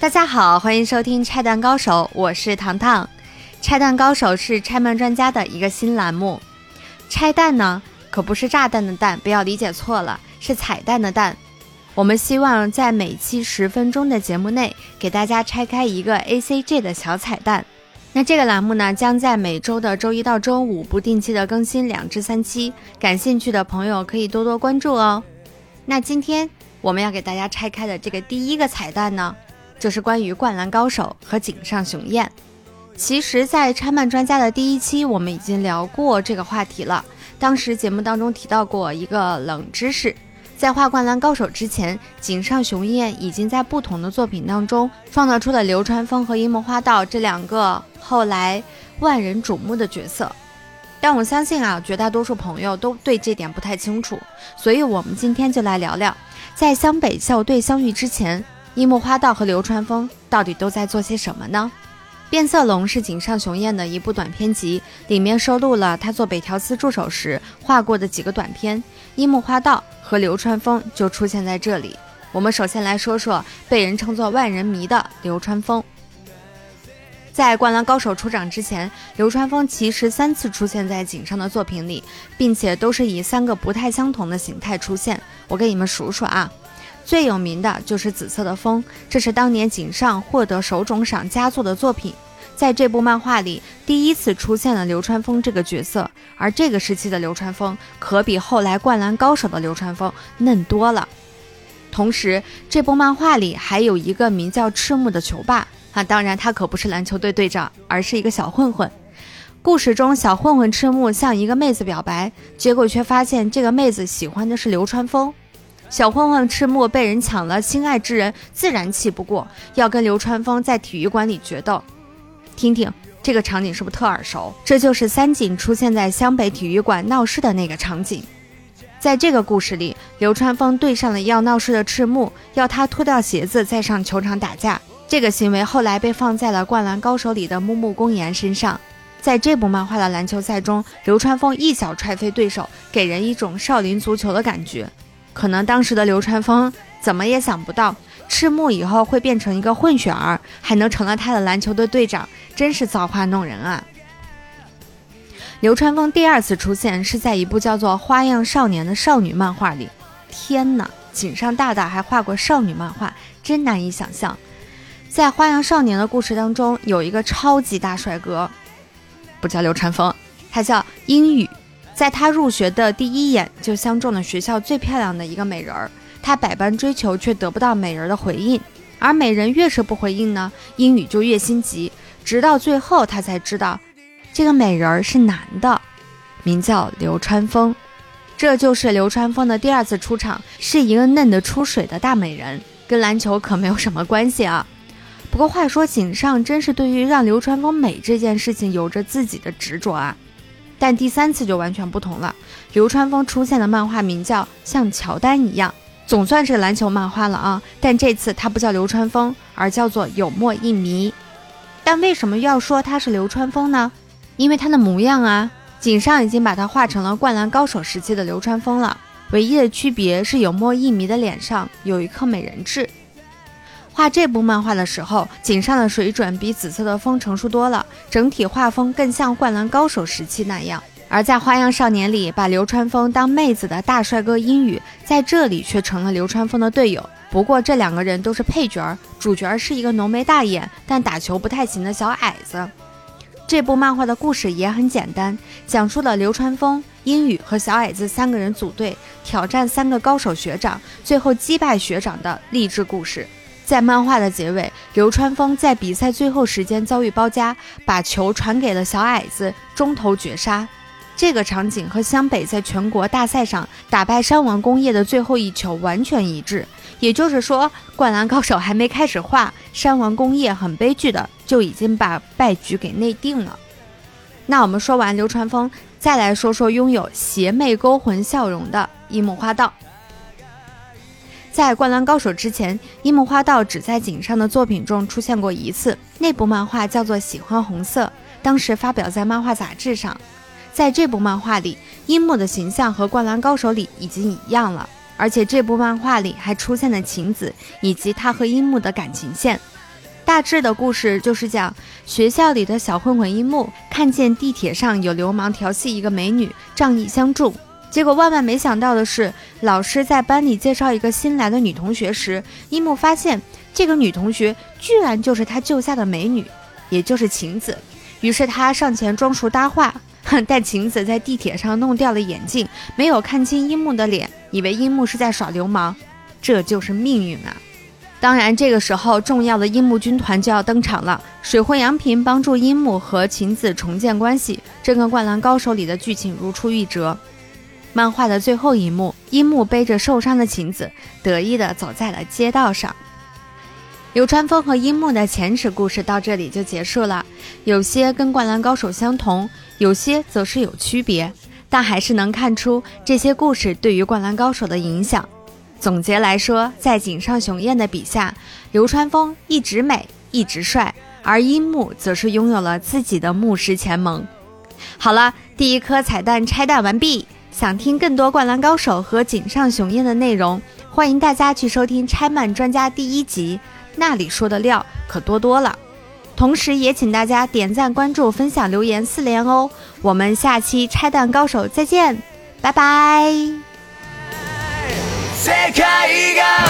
大家好，欢迎收听拆弹高手，我是糖糖。拆弹高手是拆漫专家的一个新栏目。拆弹呢，可不是炸弹的弹，不要理解错了，是彩蛋的蛋。我们希望在每期十分钟的节目内，给大家拆开一个 A C G 的小彩蛋。那这个栏目呢，将在每周的周一到周五不定期的更新两至三期，感兴趣的朋友可以多多关注哦。那今天我们要给大家拆开的这个第一个彩蛋呢？就是关于《灌篮高手》和井上雄彦。其实，在拆漫专家的第一期，我们已经聊过这个话题了。当时节目当中提到过一个冷知识，在画《灌篮高手》之前，井上雄彦已经在不同的作品当中创造出了流川枫和樱木花道这两个后来万人瞩目的角色。但我相信啊，绝大多数朋友都对这点不太清楚，所以我们今天就来聊聊，在湘北校队相遇之前。樱木花道和流川枫到底都在做些什么呢？《变色龙》是井上雄彦的一部短篇集，里面收录了他做北条司助手时画过的几个短片。樱木花道和流川枫就出现在这里。我们首先来说说被人称作万人迷的流川枫。在《灌篮高手》出场之前，流川枫其实三次出现在井上的作品里，并且都是以三个不太相同的形态出现。我给你们数数啊。最有名的就是《紫色的风》，这是当年井上获得手冢赏佳作的作品。在这部漫画里，第一次出现了流川枫这个角色，而这个时期的流川枫可比后来《灌篮高手》的流川枫嫩多了。同时，这部漫画里还有一个名叫赤木的球霸啊，当然他可不是篮球队队长，而是一个小混混。故事中，小混混赤木向一个妹子表白，结果却发现这个妹子喜欢的是流川枫。小混混赤木被人抢了心爱之人，自然气不过，要跟流川枫在体育馆里决斗。听听这个场景是不是特耳熟？这就是三井出现在湘北体育馆闹事的那个场景。在这个故事里，流川枫对上了要闹事的赤木，要他脱掉鞋子再上球场打架。这个行为后来被放在了《灌篮高手》里的木木公彦身上。在这部漫画的篮球赛中，流川枫一脚踹飞对手，给人一种少林足球的感觉。可能当时的流川枫怎么也想不到，赤木以后会变成一个混血儿，还能成了他的篮球队队长，真是造化弄人啊！流川枫第二次出现是在一部叫做《花样少年》的少女漫画里。天哪，井上大大还画过少女漫画，真难以想象。在《花样少年》的故事当中，有一个超级大帅哥，不叫流川枫，他叫英语。在他入学的第一眼就相中了学校最漂亮的一个美人儿，他百般追求却得不到美人的回应，而美人越是不回应呢，英语就越心急，直到最后他才知道，这个美人儿是男的，名叫流川枫，这就是流川枫的第二次出场，是一个嫩得出水的大美人，跟篮球可没有什么关系啊。不过话说，井上真是对于让流川枫美这件事情有着自己的执着啊。但第三次就完全不同了。流川枫出现的漫画名叫《像乔丹一样》，总算是篮球漫画了啊！但这次他不叫流川枫，而叫做有墨一迷。但为什么要说他是流川枫呢？因为他的模样啊，井上已经把他画成了灌篮高手时期的流川枫了。唯一的区别是有墨一迷的脸上有一颗美人痣。画这部漫画的时候，井上的水准比紫色的风成熟多了，整体画风更像灌篮高手时期那样。而在花样少年里，把流川枫当妹子的大帅哥英语，在这里却成了流川枫的队友。不过这两个人都是配角，主角是一个浓眉大眼但打球不太行的小矮子。这部漫画的故事也很简单，讲述了流川枫、英语和小矮子三个人组队挑战三个高手学长，最后击败学长的励志故事。在漫画的结尾，流川枫在比赛最后时间遭遇包夹，把球传给了小矮子，中投绝杀。这个场景和湘北在全国大赛上打败山王工业的最后一球完全一致。也就是说，灌篮高手还没开始画，山王工业很悲剧的就已经把败局给内定了。那我们说完流川枫，再来说说拥有邪魅勾魂笑容的樱木花道。在《灌篮高手》之前，樱木花道只在井上的作品中出现过一次，那部漫画叫做《喜欢红色》，当时发表在漫画杂志上。在这部漫画里，樱木的形象和《灌篮高手》里已经一样了，而且这部漫画里还出现了晴子以及他和樱木的感情线。大致的故事就是讲学校里的小混混樱木看见地铁上有流氓调戏一个美女，仗义相助。结果万万没想到的是，老师在班里介绍一个新来的女同学时，樱木发现这个女同学居然就是他救下的美女，也就是晴子。于是他上前装熟搭话，但晴子在地铁上弄掉了眼镜，没有看清樱木的脸，以为樱木是在耍流氓。这就是命运啊！当然，这个时候重要的樱木军团就要登场了。水户洋平帮助樱木和晴子重建关系，这跟《灌篮高手》里的剧情如出一辙。漫画的最后一幕，樱木背着受伤的晴子，得意地走在了街道上。流川枫和樱木的前史故事到这里就结束了，有些跟《灌篮高手》相同，有些则是有区别，但还是能看出这些故事对于《灌篮高手》的影响。总结来说，在井上雄彦的笔下，流川枫一直美，一直帅，而樱木则是拥有了自己的牧师前盟。好了，第一颗彩蛋拆弹完毕。想听更多《灌篮高手》和井上雄彦的内容，欢迎大家去收听《拆漫专家》第一集，那里说的料可多多了。同时，也请大家点赞、关注、分享、留言四连哦。我们下期《拆弹高手》再见，拜拜。世界が